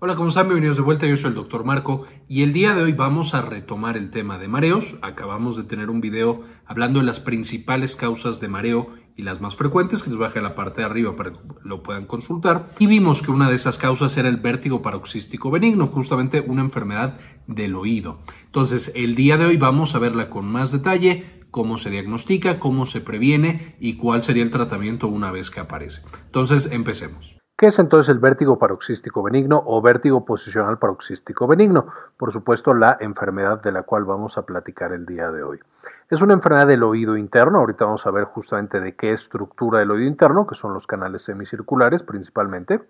Hola, ¿cómo están? Bienvenidos de vuelta. Yo soy el doctor Marco y el día de hoy vamos a retomar el tema de mareos. Acabamos de tener un video hablando de las principales causas de mareo y las más frecuentes, que les bajé a la parte de arriba para que lo puedan consultar. Y vimos que una de esas causas era el vértigo paroxístico benigno, justamente una enfermedad del oído. Entonces, el día de hoy vamos a verla con más detalle, cómo se diagnostica, cómo se previene y cuál sería el tratamiento una vez que aparece. Entonces, empecemos. ¿Qué es entonces el vértigo paroxístico benigno o vértigo posicional paroxístico benigno? Por supuesto, la enfermedad de la cual vamos a platicar el día de hoy. Es una enfermedad del oído interno, ahorita vamos a ver justamente de qué estructura del oído interno, que son los canales semicirculares principalmente.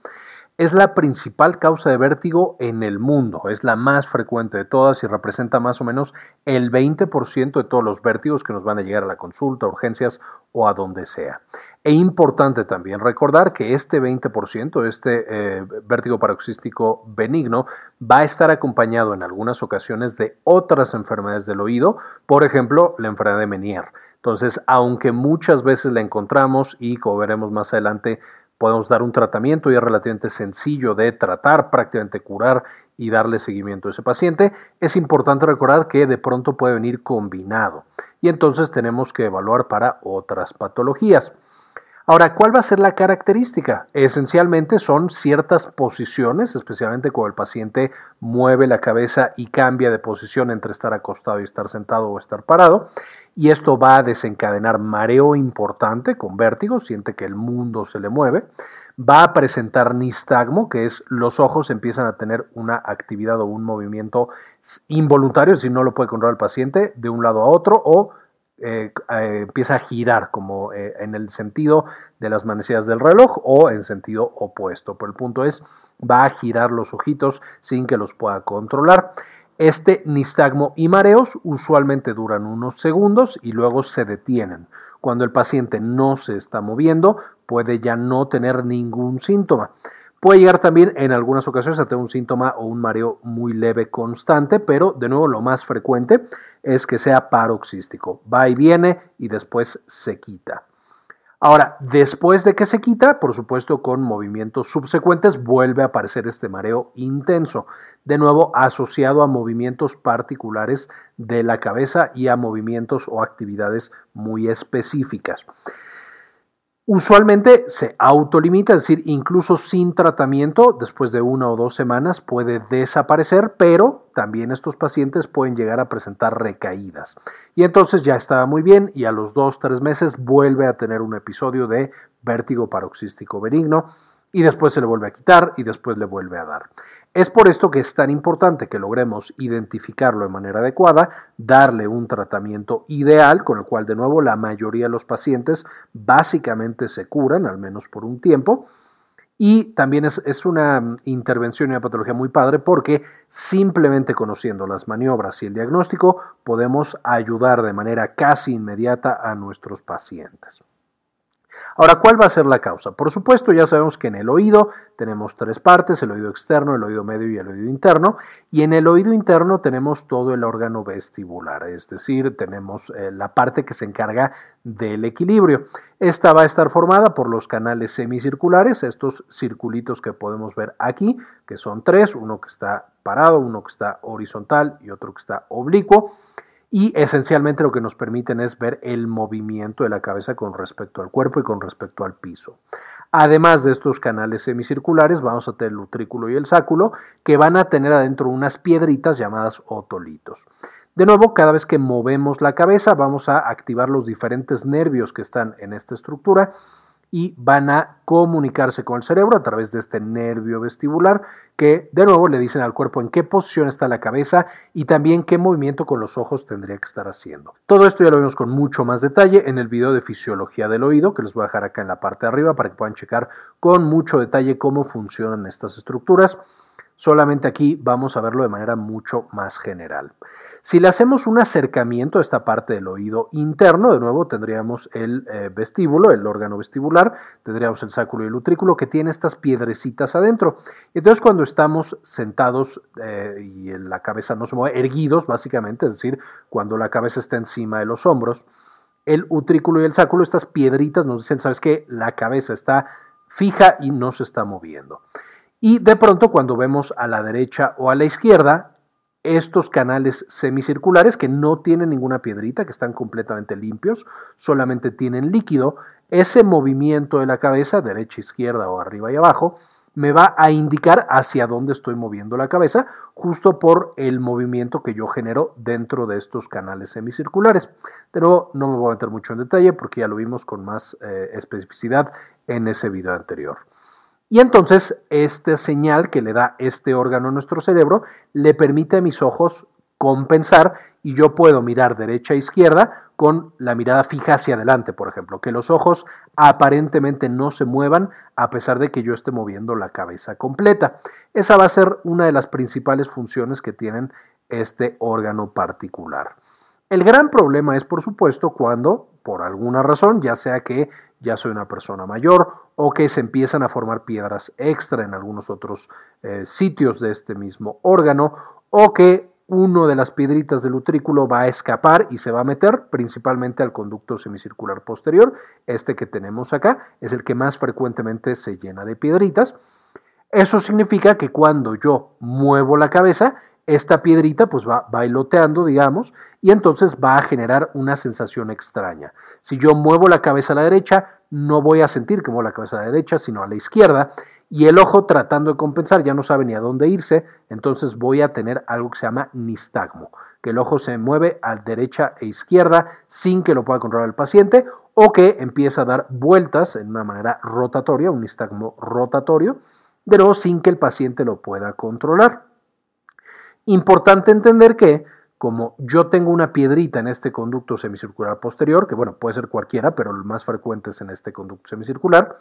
Es la principal causa de vértigo en el mundo, es la más frecuente de todas y representa más o menos el 20% de todos los vértigos que nos van a llegar a la consulta, urgencias o a donde sea. E importante también recordar que este 20%, este eh, vértigo paroxístico benigno, va a estar acompañado en algunas ocasiones de otras enfermedades del oído, por ejemplo, la enfermedad de Menier. Entonces, aunque muchas veces la encontramos y como veremos más adelante, podemos dar un tratamiento y es relativamente sencillo de tratar, prácticamente curar y darle seguimiento a ese paciente, es importante recordar que de pronto puede venir combinado y entonces tenemos que evaluar para otras patologías. Ahora, ¿cuál va a ser la característica? Esencialmente son ciertas posiciones, especialmente cuando el paciente mueve la cabeza y cambia de posición entre estar acostado y estar sentado o estar parado. Y esto va a desencadenar mareo importante con vértigo, siente que el mundo se le mueve. Va a presentar nistagmo, que es los ojos empiezan a tener una actividad o un movimiento involuntario, si no lo puede controlar el paciente, de un lado a otro o eh, eh, empieza a girar como eh, en el sentido de las manecillas del reloj o en sentido opuesto. Pero el punto es, va a girar los ojitos sin que los pueda controlar. Este nistagmo y mareos usualmente duran unos segundos y luego se detienen. Cuando el paciente no se está moviendo, puede ya no tener ningún síntoma. Puede llegar también en algunas ocasiones a tener un síntoma o un mareo muy leve constante, pero de nuevo lo más frecuente es que sea paroxístico. Va y viene y después se quita. Ahora, después de que se quita, por supuesto con movimientos subsecuentes, vuelve a aparecer este mareo intenso, de nuevo asociado a movimientos particulares de la cabeza y a movimientos o actividades muy específicas. Usualmente se autolimita, es decir, incluso sin tratamiento, después de una o dos semanas puede desaparecer, pero también estos pacientes pueden llegar a presentar recaídas. Y entonces ya estaba muy bien y a los dos, tres meses vuelve a tener un episodio de vértigo paroxístico benigno y después se le vuelve a quitar y después le vuelve a dar. Es por esto que es tan importante que logremos identificarlo de manera adecuada, darle un tratamiento ideal con el cual de nuevo la mayoría de los pacientes básicamente se curan, al menos por un tiempo. Y también es, es una intervención y una patología muy padre porque simplemente conociendo las maniobras y el diagnóstico podemos ayudar de manera casi inmediata a nuestros pacientes. Ahora, ¿cuál va a ser la causa? Por supuesto, ya sabemos que en el oído tenemos tres partes, el oído externo, el oído medio y el oído interno, y en el oído interno tenemos todo el órgano vestibular, es decir, tenemos eh, la parte que se encarga del equilibrio. Esta va a estar formada por los canales semicirculares, estos circulitos que podemos ver aquí, que son tres, uno que está parado, uno que está horizontal y otro que está oblicuo y esencialmente lo que nos permiten es ver el movimiento de la cabeza con respecto al cuerpo y con respecto al piso. Además de estos canales semicirculares, vamos a tener el utrículo y el sáculo, que van a tener adentro unas piedritas llamadas otolitos. De nuevo, cada vez que movemos la cabeza, vamos a activar los diferentes nervios que están en esta estructura y van a comunicarse con el cerebro a través de este nervio vestibular que de nuevo le dicen al cuerpo en qué posición está la cabeza y también qué movimiento con los ojos tendría que estar haciendo. Todo esto ya lo vemos con mucho más detalle en el video de fisiología del oído que les voy a dejar acá en la parte de arriba para que puedan checar con mucho detalle cómo funcionan estas estructuras. Solamente aquí vamos a verlo de manera mucho más general. Si le hacemos un acercamiento a esta parte del oído interno, de nuevo tendríamos el eh, vestíbulo, el órgano vestibular, tendríamos el sáculo y el utrículo que tiene estas piedrecitas adentro. Entonces cuando estamos sentados eh, y la cabeza no se mueve, erguidos básicamente, es decir, cuando la cabeza está encima de los hombros, el utrículo y el sáculo, estas piedritas nos dicen, ¿sabes qué? La cabeza está fija y no se está moviendo. Y de pronto cuando vemos a la derecha o a la izquierda, estos canales semicirculares que no tienen ninguna piedrita, que están completamente limpios, solamente tienen líquido, ese movimiento de la cabeza, derecha, izquierda o arriba y abajo, me va a indicar hacia dónde estoy moviendo la cabeza, justo por el movimiento que yo genero dentro de estos canales semicirculares. Pero no me voy a meter mucho en detalle porque ya lo vimos con más eh, especificidad en ese video anterior. Y entonces esta señal que le da este órgano a nuestro cerebro le permite a mis ojos compensar y yo puedo mirar derecha e izquierda con la mirada fija hacia adelante, por ejemplo, que los ojos aparentemente no se muevan a pesar de que yo esté moviendo la cabeza completa. Esa va a ser una de las principales funciones que tienen este órgano particular. El gran problema es, por supuesto, cuando, por alguna razón, ya sea que ya soy una persona mayor o que se empiezan a formar piedras extra en algunos otros eh, sitios de este mismo órgano o que uno de las piedritas del utrículo va a escapar y se va a meter principalmente al conducto semicircular posterior. Este que tenemos acá es el que más frecuentemente se llena de piedritas. Eso significa que cuando yo muevo la cabeza, esta piedrita pues va bailoteando, digamos, y entonces va a generar una sensación extraña. Si yo muevo la cabeza a la derecha, no voy a sentir que muevo la cabeza a la derecha, sino a la izquierda, y el ojo tratando de compensar ya no sabe ni a dónde irse, entonces voy a tener algo que se llama nistagmo, que el ojo se mueve a derecha e izquierda sin que lo pueda controlar el paciente o que empieza a dar vueltas en una manera rotatoria, un nistagmo rotatorio, pero sin que el paciente lo pueda controlar. Importante entender que como yo tengo una piedrita en este conducto semicircular posterior, que bueno, puede ser cualquiera, pero el más frecuente es en este conducto semicircular,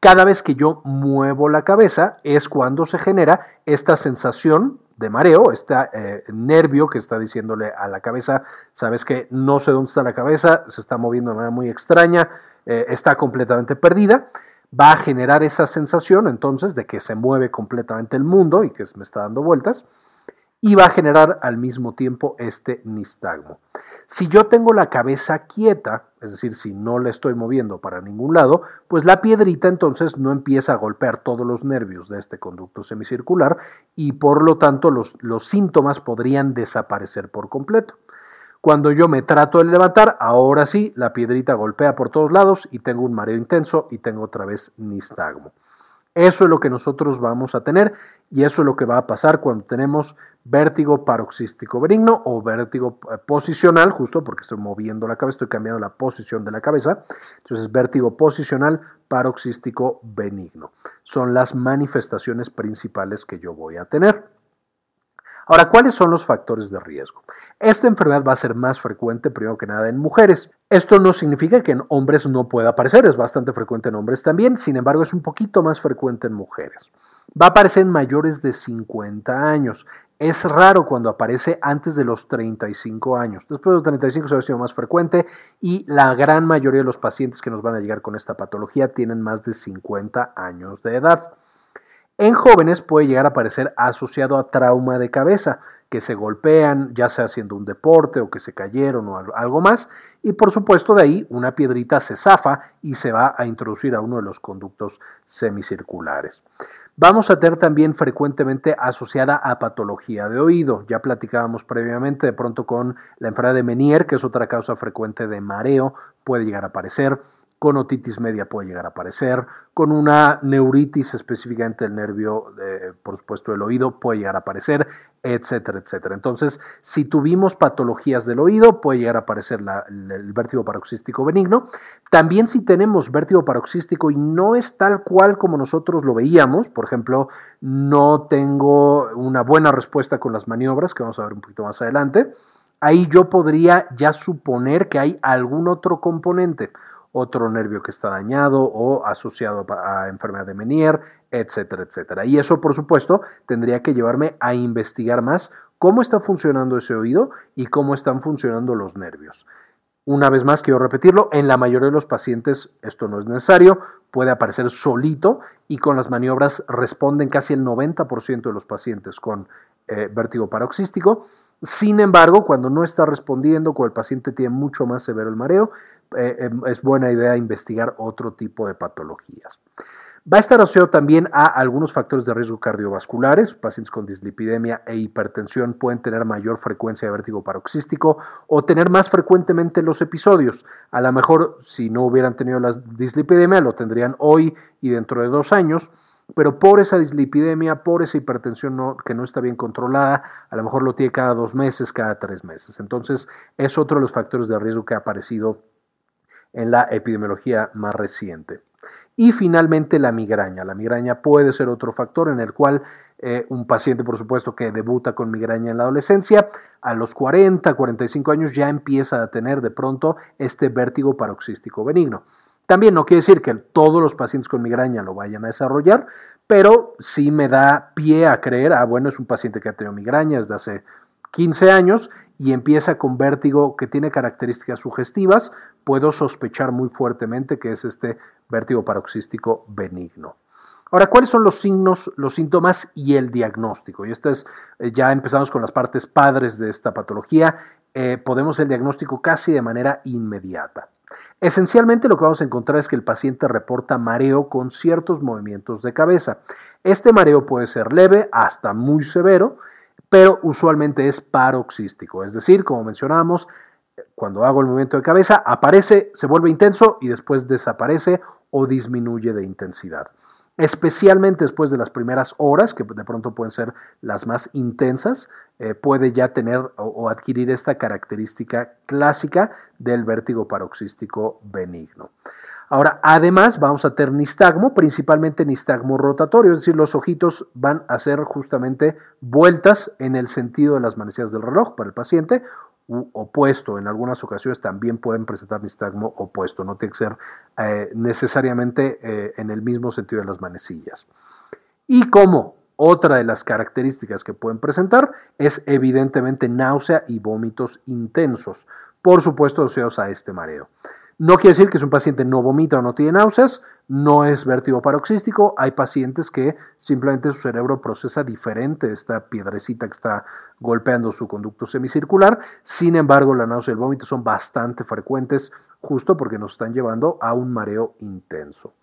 cada vez que yo muevo la cabeza es cuando se genera esta sensación de mareo, este nervio que está diciéndole a la cabeza, sabes que no sé dónde está la cabeza, se está moviendo de manera muy extraña, eh, está completamente perdida, va a generar esa sensación entonces de que se mueve completamente el mundo y que me está dando vueltas, y va a generar al mismo tiempo este nistagmo. Si yo tengo la cabeza quieta, es decir, si no la estoy moviendo para ningún lado, pues la piedrita entonces no empieza a golpear todos los nervios de este conducto semicircular y por lo tanto los, los síntomas podrían desaparecer por completo. Cuando yo me trato de levantar, ahora sí, la piedrita golpea por todos lados y tengo un mareo intenso y tengo otra vez nistagmo. Eso es lo que nosotros vamos a tener y eso es lo que va a pasar cuando tenemos vértigo paroxístico benigno o vértigo eh, posicional, justo porque estoy moviendo la cabeza, estoy cambiando la posición de la cabeza. Entonces, vértigo posicional paroxístico benigno. Son las manifestaciones principales que yo voy a tener. Ahora, ¿cuáles son los factores de riesgo? Esta enfermedad va a ser más frecuente, primero que nada, en mujeres. Esto no significa que en hombres no pueda aparecer, es bastante frecuente en hombres también, sin embargo, es un poquito más frecuente en mujeres. Va a aparecer en mayores de 50 años. Es raro cuando aparece antes de los 35 años. Después de los 35 se va a ser más frecuente y la gran mayoría de los pacientes que nos van a llegar con esta patología tienen más de 50 años de edad. En jóvenes puede llegar a aparecer asociado a trauma de cabeza, que se golpean, ya sea haciendo un deporte o que se cayeron o algo más, y por supuesto de ahí una piedrita se zafa y se va a introducir a uno de los conductos semicirculares. Vamos a tener también frecuentemente asociada a patología de oído. Ya platicábamos previamente de pronto con la enfermedad de Menier, que es otra causa frecuente de mareo, puede llegar a aparecer con otitis media puede llegar a aparecer, con una neuritis específicamente del nervio, por supuesto del oído, puede llegar a aparecer, etcétera, etcétera. Entonces, si tuvimos patologías del oído, puede llegar a aparecer el vértigo paroxístico benigno. También si tenemos vértigo paroxístico y no es tal cual como nosotros lo veíamos, por ejemplo, no tengo una buena respuesta con las maniobras, que vamos a ver un poquito más adelante, ahí yo podría ya suponer que hay algún otro componente otro nervio que está dañado o asociado a enfermedad de Menier, etcétera, etcétera. Y eso, por supuesto, tendría que llevarme a investigar más cómo está funcionando ese oído y cómo están funcionando los nervios. Una vez más, quiero repetirlo, en la mayoría de los pacientes esto no es necesario, puede aparecer solito y con las maniobras responden casi el 90% de los pacientes con eh, vértigo paroxístico. Sin embargo, cuando no está respondiendo, cuando el paciente tiene mucho más severo el mareo, eh, em, es buena idea investigar otro tipo de patologías. Va a estar asociado también a algunos factores de riesgo cardiovasculares. Pacientes con dislipidemia e hipertensión pueden tener mayor frecuencia de vértigo paroxístico o tener más frecuentemente los episodios. A lo mejor, si no hubieran tenido la dislipidemia, lo tendrían hoy y dentro de dos años pero por esa dislipidemia, por esa hipertensión que no está bien controlada, a lo mejor lo tiene cada dos meses, cada tres meses. Entonces, es otro de los factores de riesgo que ha aparecido en la epidemiología más reciente. Y finalmente la migraña. La migraña puede ser otro factor en el cual eh, un paciente, por supuesto, que debuta con migraña en la adolescencia, a los 40, 45 años ya empieza a tener de pronto este vértigo paroxístico benigno. También no quiere decir que todos los pacientes con migraña lo vayan a desarrollar, pero sí me da pie a creer, ah, bueno, es un paciente que ha tenido migraña desde hace 15 años y empieza con vértigo que tiene características sugestivas, puedo sospechar muy fuertemente que es este vértigo paroxístico benigno. Ahora, ¿cuáles son los signos, los síntomas y el diagnóstico? Y esto es, eh, ya empezamos con las partes padres de esta patología. Eh, podemos el diagnóstico casi de manera inmediata. Esencialmente lo que vamos a encontrar es que el paciente reporta mareo con ciertos movimientos de cabeza. Este mareo puede ser leve hasta muy severo, pero usualmente es paroxístico, es decir, como mencionábamos, cuando hago el movimiento de cabeza aparece, se vuelve intenso y después desaparece o disminuye de intensidad especialmente después de las primeras horas, que de pronto pueden ser las más intensas, eh, puede ya tener o, adquirir esta característica clásica del vértigo paroxístico benigno. Ahora, además vamos a tener nistagmo, principalmente nistagmo rotatorio, es decir, los ojitos van a hacer justamente vueltas en el sentido de las manecillas del reloj para el paciente opuesto. En algunas ocasiones también pueden presentar nistagmo opuesto, no tiene que ser eh, necesariamente eh, en el mismo sentido de las manecillas. Y como otra de las características que pueden presentar es evidentemente náusea y vómitos intensos, por supuesto asociados a este mareo. No quiere decir que si un paciente no vomita o no tiene náuseas, no es vértigo paroxístico. Hay pacientes que simplemente su cerebro procesa diferente esta piedrecita que está golpeando su conducto semicircular. Sin embargo, la náusea y el vómito son bastante frecuentes justo porque nos están llevando a un mareo intenso.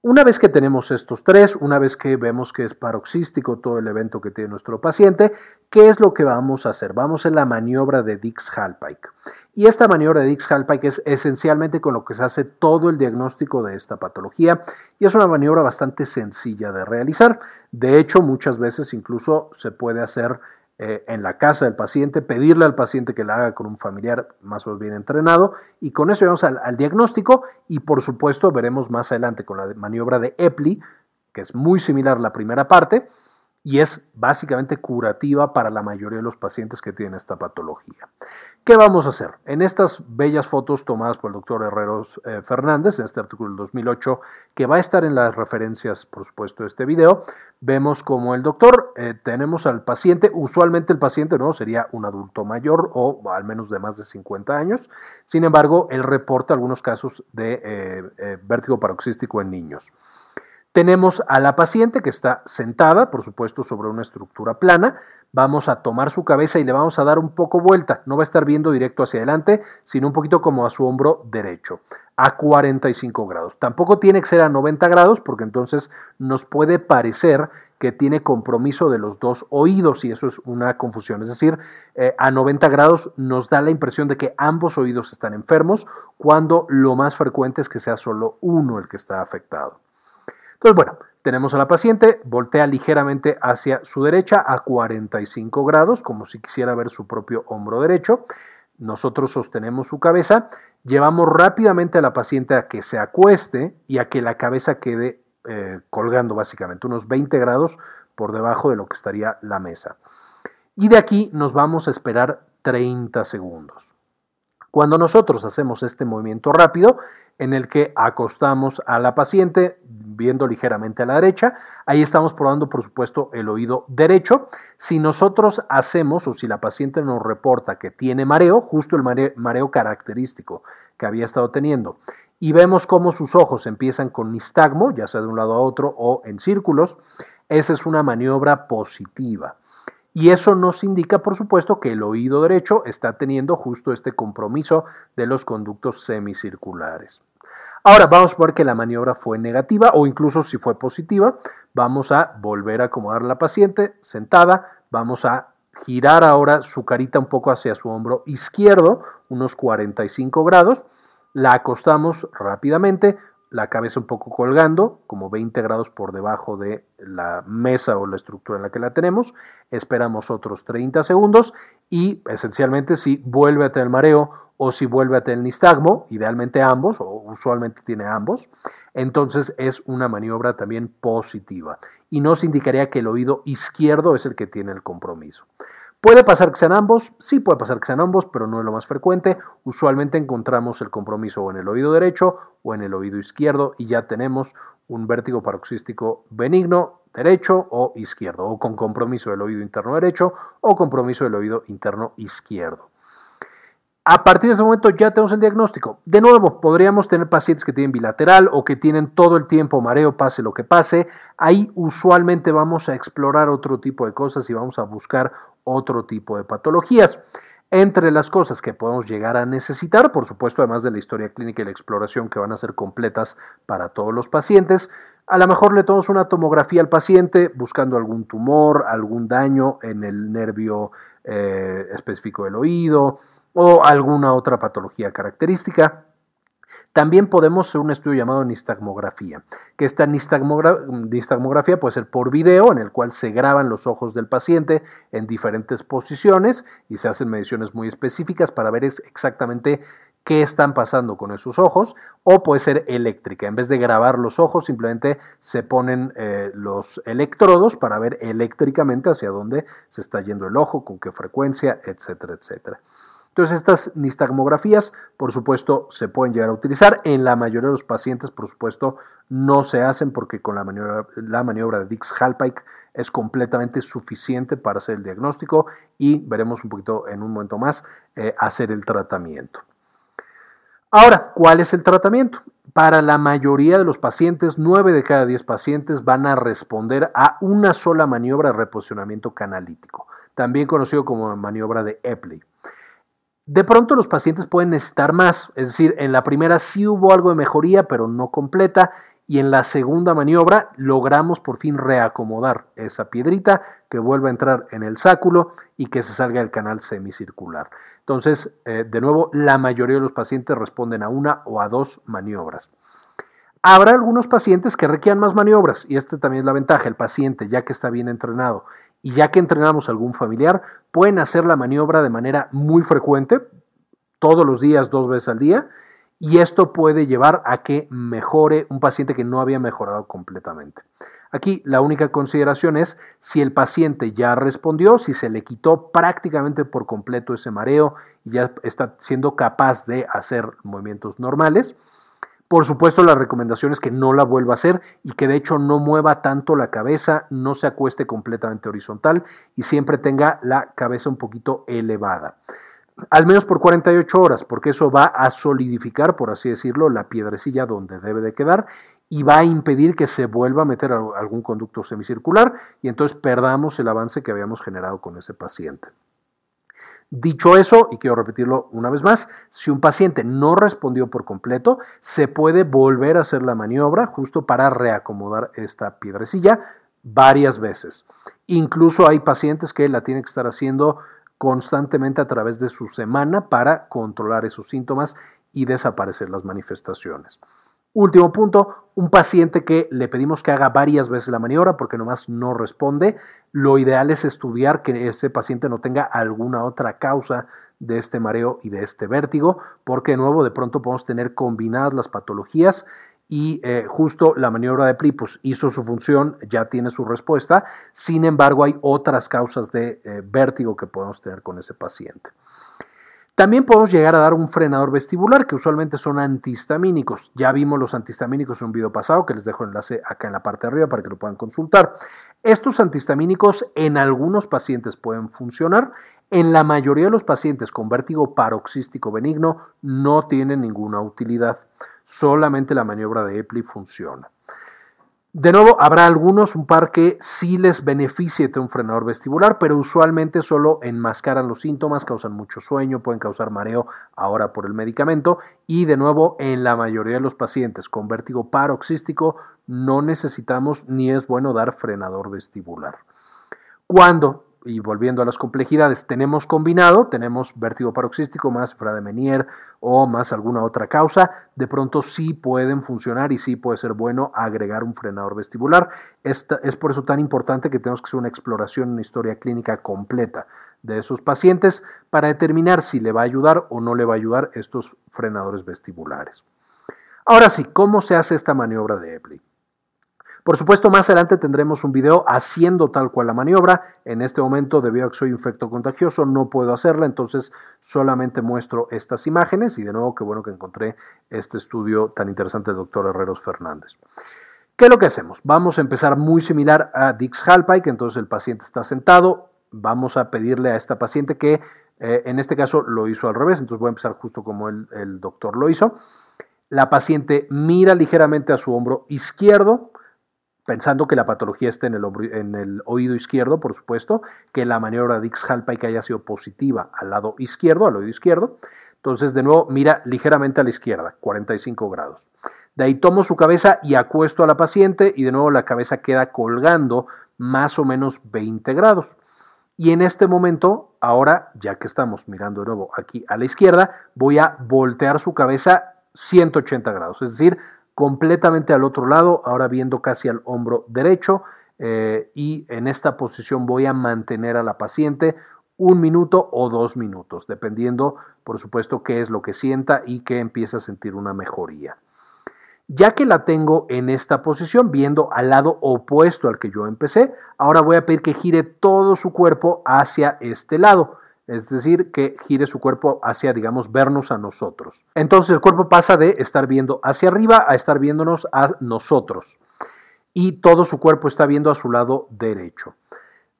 Una vez que tenemos estos tres, una vez que vemos que es paroxístico todo el evento que tiene nuestro paciente, ¿qué es lo que vamos a hacer? Vamos a la maniobra de Dix-Hallpike. Y esta maniobra de Dix-Hallpike es esencialmente con lo que se hace todo el diagnóstico de esta patología y es una maniobra bastante sencilla de realizar. De hecho, muchas veces incluso se puede hacer eh, en la casa del paciente, pedirle al paciente que la haga con un familiar más o menos bien entrenado y con eso llegamos al, diagnóstico y por supuesto veremos más adelante con la maniobra de Epley, que es muy similar a la primera parte, y es básicamente curativa para la mayoría de los pacientes que tienen esta patología. ¿Qué vamos a hacer? En estas bellas fotos tomadas por el doctor Herreros eh, Fernández, en este artículo del 2008, que va a estar en las referencias, por supuesto, de este video, vemos como el doctor, eh, tenemos al paciente, usualmente el paciente no sería un adulto mayor o al menos de más de 50 años, sin embargo, él reporta algunos casos de eh, vértigo paroxístico en niños. Tenemos a la paciente que está sentada, por supuesto, sobre una estructura plana. Vamos a tomar su cabeza y le vamos a dar un poco vuelta. No va a estar viendo directo hacia adelante, sino un poquito como a su hombro derecho, a 45 grados. Tampoco tiene que ser a 90 grados, porque entonces nos puede parecer que tiene compromiso de los dos oídos y eso es una confusión. Es decir, eh, a 90 grados nos da la impresión de que ambos oídos están enfermos, cuando lo más frecuente es que sea solo uno el que está afectado. Entonces, bueno, tenemos a la paciente, voltea ligeramente hacia su derecha a 45 grados, como si quisiera ver su propio hombro derecho. Nosotros sostenemos su cabeza, llevamos rápidamente a la paciente a que se acueste y a que la cabeza quede eh, colgando básicamente, unos 20 grados por debajo de lo que estaría la mesa. Y de aquí nos vamos a esperar 30 segundos. Cuando nosotros hacemos este movimiento rápido, en el que acostamos a la paciente viendo ligeramente a la derecha. Ahí estamos probando, por supuesto, el oído derecho. Si nosotros hacemos o si la paciente nos reporta que tiene mareo, justo el mareo, característico que había estado teniendo, y vemos cómo sus ojos empiezan con nistagmo, ya sea de un lado a otro o en círculos, esa es una maniobra positiva. Y eso nos indica, por supuesto, que el oído derecho está teniendo justo este compromiso de los conductos semicirculares. Ahora vamos a ver que la maniobra fue negativa o incluso si fue positiva, vamos a volver a acomodar a la paciente sentada, vamos a girar ahora su carita un poco hacia su hombro izquierdo, unos 45 grados, la acostamos rápidamente, la cabeza un poco colgando, como 20 grados por debajo de la mesa o la estructura en la que la tenemos. Esperamos otros 30 segundos y esencialmente si vuelve a tener mareo o si vuelve a tener nistagmo, idealmente ambos o usualmente tiene ambos, entonces es una maniobra también positiva y nos indicaría que el oído izquierdo es el que tiene el compromiso. Puede pasar que sean ambos, sí puede pasar que sean ambos, pero no es lo más frecuente. Usualmente encontramos el compromiso en el oído derecho o en el oído izquierdo y ya tenemos un vértigo paroxístico benigno derecho o izquierdo, o con compromiso del oído interno derecho o compromiso del oído interno izquierdo. A partir de ese momento ya tenemos el diagnóstico. De nuevo, podríamos tener pacientes que tienen bilateral o que tienen todo el tiempo mareo, pase lo que pase. Ahí usualmente vamos a explorar otro tipo de cosas y vamos a buscar otro tipo de patologías. Entre las cosas que podemos llegar a necesitar, por supuesto, además de la historia clínica y la exploración que van a ser completas para todos los pacientes, a lo mejor le tomamos una tomografía al paciente buscando algún tumor, algún daño en el nervio eh, específico del oído, o alguna otra patología característica. También podemos hacer un estudio llamado nistagmografía, que esta nistagmografía puede ser por video, en el cual se graban los ojos del paciente en diferentes posiciones y se hacen mediciones muy específicas para ver exactamente qué están pasando con esos ojos, o puede ser eléctrica. En vez de grabar los ojos, simplemente se ponen eh, los electrodos para ver eléctricamente hacia dónde se está yendo el ojo, con qué frecuencia, etcétera, etcétera. Entonces, estas nistagmografías, por supuesto, se pueden llegar a utilizar. En la mayoría de los pacientes, por supuesto, no se hacen porque con la maniobra, de Dix-Hallpike es completamente suficiente para hacer el diagnóstico y veremos un poquito en un momento más eh, hacer el tratamiento. Ahora, ¿cuál es el tratamiento? Para la mayoría de los pacientes, 9 de cada 10 pacientes van a responder a una sola maniobra de reposicionamiento canalítico, también conocido como maniobra de Epley. De pronto los pacientes pueden necesitar más, es decir, en la primera sí hubo algo de mejoría, pero no completa, y en la segunda maniobra logramos por fin reacomodar esa piedrita que vuelva a entrar en el sáculo y que se salga del canal semicircular. Entonces, eh, de nuevo, la mayoría de los pacientes responden a una o a dos maniobras. Habrá algunos pacientes que requieran más maniobras y esta también es la ventaja. El paciente, ya que está bien entrenado y ya que entrenamos a algún familiar, pueden hacer la maniobra de manera muy frecuente, todos los días, dos veces al día, y esto puede llevar a que mejore un paciente que no había mejorado completamente. Aquí la única consideración es si el paciente ya respondió, si se le quitó prácticamente por completo ese mareo y ya está siendo capaz de hacer movimientos normales, por supuesto, la recomendación es que no la vuelva a hacer y que de hecho no mueva tanto la cabeza, no se acueste completamente horizontal y siempre tenga la cabeza un poquito elevada. Al menos por 48 horas, porque eso va a solidificar, por así decirlo, la piedrecilla donde debe de quedar y va a impedir que se vuelva a meter algún conducto semicircular y entonces perdamos el avance que habíamos generado con ese paciente. Dicho eso, y quiero repetirlo una vez más, si un paciente no respondió por completo, se puede volver a hacer la maniobra justo para reacomodar esta piedrecilla varias veces. Incluso hay pacientes que la tienen que estar haciendo constantemente a través de su semana para controlar esos síntomas y desaparecer las manifestaciones. Último punto, un paciente que le pedimos que haga varias veces la maniobra porque nomás no responde, lo ideal es estudiar que ese paciente no tenga alguna otra causa de este mareo y de este vértigo, porque de nuevo de pronto podemos tener combinadas las patologías y eh, justo la maniobra de Plipus hizo su función, ya tiene su respuesta, sin embargo hay otras causas de eh, vértigo que podemos tener con ese paciente. También podemos llegar a dar un frenador vestibular, que usualmente son antihistamínicos. Ya vimos los antihistamínicos en un video pasado, que les dejo el enlace acá en la parte de arriba para que lo puedan consultar. Estos antihistamínicos en algunos pacientes pueden funcionar. En la mayoría de los pacientes con vértigo paroxístico benigno no tienen ninguna utilidad. Solamente la maniobra de Epley funciona. De nuevo, habrá algunos, un par que sí les beneficie de un frenador vestibular, pero usualmente solo enmascaran los síntomas, causan mucho sueño, pueden causar mareo ahora por el medicamento y de nuevo en la mayoría de los pacientes con vértigo paroxístico no necesitamos ni es bueno dar frenador vestibular. Cuando y volviendo a las complejidades, tenemos combinado, tenemos vértigo paroxístico más de Menier o más alguna otra causa, de pronto sí pueden funcionar y sí puede ser bueno agregar un frenador vestibular. Esta, es por eso tan importante que tenemos que hacer una exploración, una historia clínica completa de esos pacientes para determinar si le va a ayudar o no le va a ayudar estos frenadores vestibulares. Ahora sí, ¿cómo se hace esta maniobra de Epley? Por supuesto, más adelante tendremos un video haciendo tal cual la maniobra. En este momento, debido a que soy infecto contagioso, no puedo hacerla, entonces solamente muestro estas imágenes y de nuevo, qué bueno que encontré este estudio tan interesante del doctor Herreros Fernández. ¿Qué es lo que hacemos? Vamos a empezar muy similar a Dix que entonces el paciente está sentado, vamos a pedirle a esta paciente que eh, en este caso lo hizo al revés, entonces voy a empezar justo como el doctor lo hizo. La paciente mira ligeramente a su hombro izquierdo, pensando que la patología esté en el, oído izquierdo, por supuesto, que la maniobra de que haya sido positiva al lado izquierdo, al oído izquierdo. Entonces, de nuevo, mira ligeramente a la izquierda, 45 grados. De ahí tomo su cabeza y acuesto a la paciente y de nuevo la cabeza queda colgando más o menos 20 grados. Y en este momento, ahora, ya que estamos mirando de nuevo aquí a la izquierda, voy a voltear su cabeza 180 grados, es decir, completamente al otro lado, ahora viendo casi al hombro derecho eh, y en esta posición voy a mantener a la paciente un minuto o dos minutos, dependiendo, por supuesto, qué es lo que sienta y que empieza a sentir una mejoría. Ya que la tengo en esta posición, viendo al lado opuesto al que yo empecé, ahora voy a pedir que gire todo su cuerpo hacia este lado es decir, que gire su cuerpo hacia, digamos, vernos a nosotros. Entonces el cuerpo pasa de estar viendo hacia arriba a estar viéndonos a nosotros. Y todo su cuerpo está viendo a su lado derecho.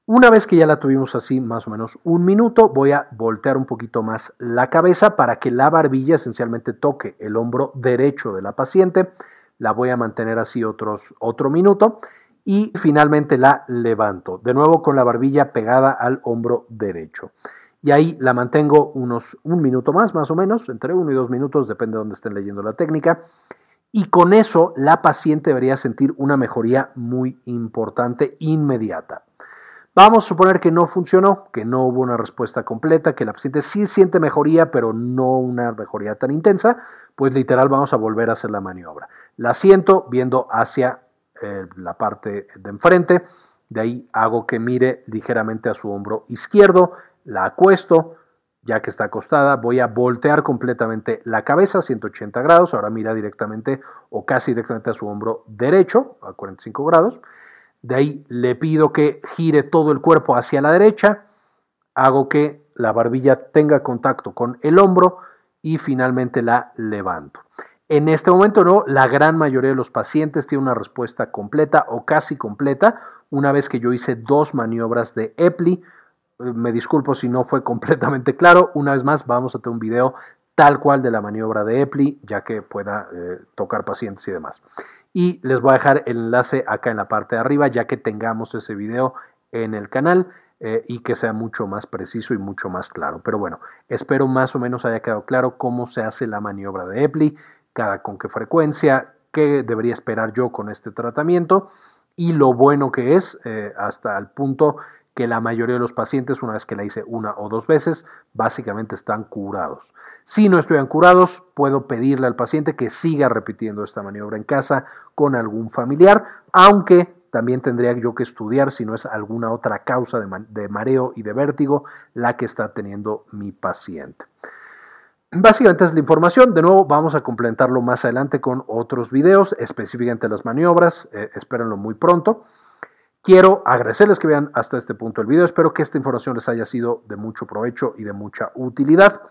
Una vez que ya la tuvimos así más o menos un minuto, voy a voltear un poquito más la cabeza para que la barbilla esencialmente toque el hombro derecho de la paciente. La voy a mantener así otros, otro minuto y finalmente la levanto, de nuevo con la barbilla pegada al hombro derecho y ahí la mantengo unos un minuto más, más o menos, entre uno y dos minutos, depende de dónde estén leyendo la técnica. Y con eso la paciente debería sentir una mejoría muy importante, inmediata. Vamos a suponer que no funcionó, que no hubo una respuesta completa, que la paciente sí siente mejoría, pero no una mejoría tan intensa, pues literal vamos a volver a hacer la maniobra. La siento viendo hacia eh, la parte de enfrente, de ahí hago que mire ligeramente a su hombro izquierdo, la acuesto, ya que está acostada, voy a voltear completamente la cabeza 180 grados, ahora mira directamente o casi directamente a su hombro derecho a 45 grados. De ahí le pido que gire todo el cuerpo hacia la derecha, hago que la barbilla tenga contacto con el hombro y finalmente la levanto. En este momento no, la gran mayoría de los pacientes tiene una respuesta completa o casi completa una vez que yo hice dos maniobras de EPLI me disculpo si no fue completamente claro. Una vez más, vamos a tener un video tal cual de la maniobra de EPLI, ya que pueda eh, tocar pacientes y demás. Y les voy a dejar el enlace acá en la parte de arriba, ya que tengamos ese video en el canal eh, y que sea mucho más preciso y mucho más claro. Pero bueno, espero más o menos haya quedado claro cómo se hace la maniobra de EPLI, cada con qué frecuencia, qué debería esperar yo con este tratamiento y lo bueno que es eh, hasta el punto que la mayoría de los pacientes, una vez que la hice una o dos veces, básicamente están curados. Si no estuvieran curados, puedo pedirle al paciente que siga repitiendo esta maniobra en casa con algún familiar, aunque también tendría yo que estudiar si no es alguna otra causa de, mareo y de vértigo la que está teniendo mi paciente. Básicamente es la información. De nuevo, vamos a complementarlo más adelante con otros videos, específicamente las maniobras. Eh, espérenlo muy pronto. Quiero agradecerles que vean hasta este punto el video. Espero que esta información les haya sido de mucho provecho y de mucha utilidad.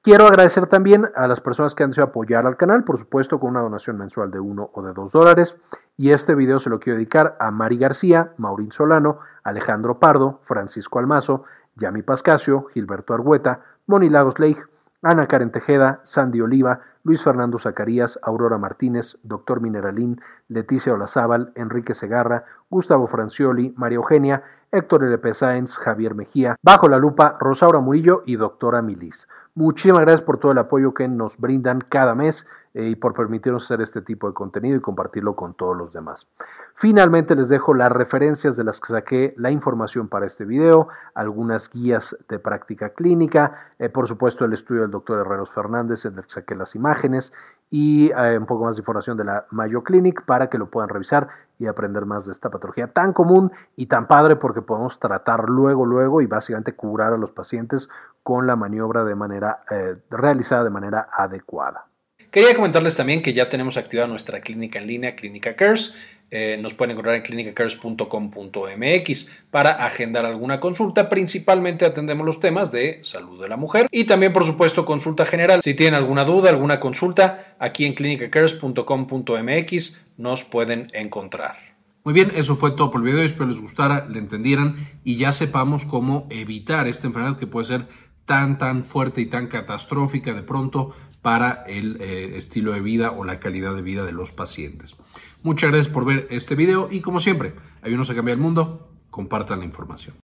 Quiero agradecer también a las personas que han decidido apoyar al canal, por supuesto con una donación mensual de 1 o de 2 dólares. Y este video se lo quiero dedicar a Mari García, Maurín Solano, Alejandro Pardo, Francisco Almazo, Yami Pascasio, Gilberto Argueta, Moni Lagos Leigh, Ana Karen Tejeda, Sandy Oliva, Luis Fernando Zacarías, Aurora Martínez, Doctor Mineralín, Leticia Olazábal, Enrique Segarra, Gustavo Francioli, María Eugenia, Héctor L.P. Sáenz, Javier Mejía, Bajo la Lupa, Rosaura Murillo y Doctora Milis. Muchísimas gracias por todo el apoyo que nos brindan cada mes eh, y por permitirnos hacer este tipo de contenido y compartirlo con todos los demás. Finalmente les dejo las referencias de las que saqué la información para este video, algunas guías de práctica clínica, eh, por supuesto el estudio del doctor Herreros Fernández en el que saqué las imágenes y eh, un poco más de información de la Mayo Clinic para que lo puedan revisar y aprender más de esta patología tan común y tan padre porque podemos tratar luego, luego y básicamente curar a los pacientes con la maniobra de manera realizada de manera adecuada. Quería comentarles también que ya tenemos activada nuestra clínica en línea, Clínica Cares. Eh, nos pueden encontrar en clinicacares.com.mx para agendar alguna consulta. Principalmente atendemos los temas de salud de la mujer y también, por supuesto, consulta general. Si tienen alguna duda, alguna consulta, aquí en clinicacares.com.mx nos pueden encontrar. Muy bien, eso fue todo por el video. Espero les gustara, le entendieran y ya sepamos cómo evitar esta enfermedad que puede ser tan, tan fuerte y tan catastrófica de pronto para el eh, estilo de vida o la calidad de vida de los pacientes. Muchas gracias por ver este video y como siempre, ayúdenos a cambiar el mundo, compartan la información.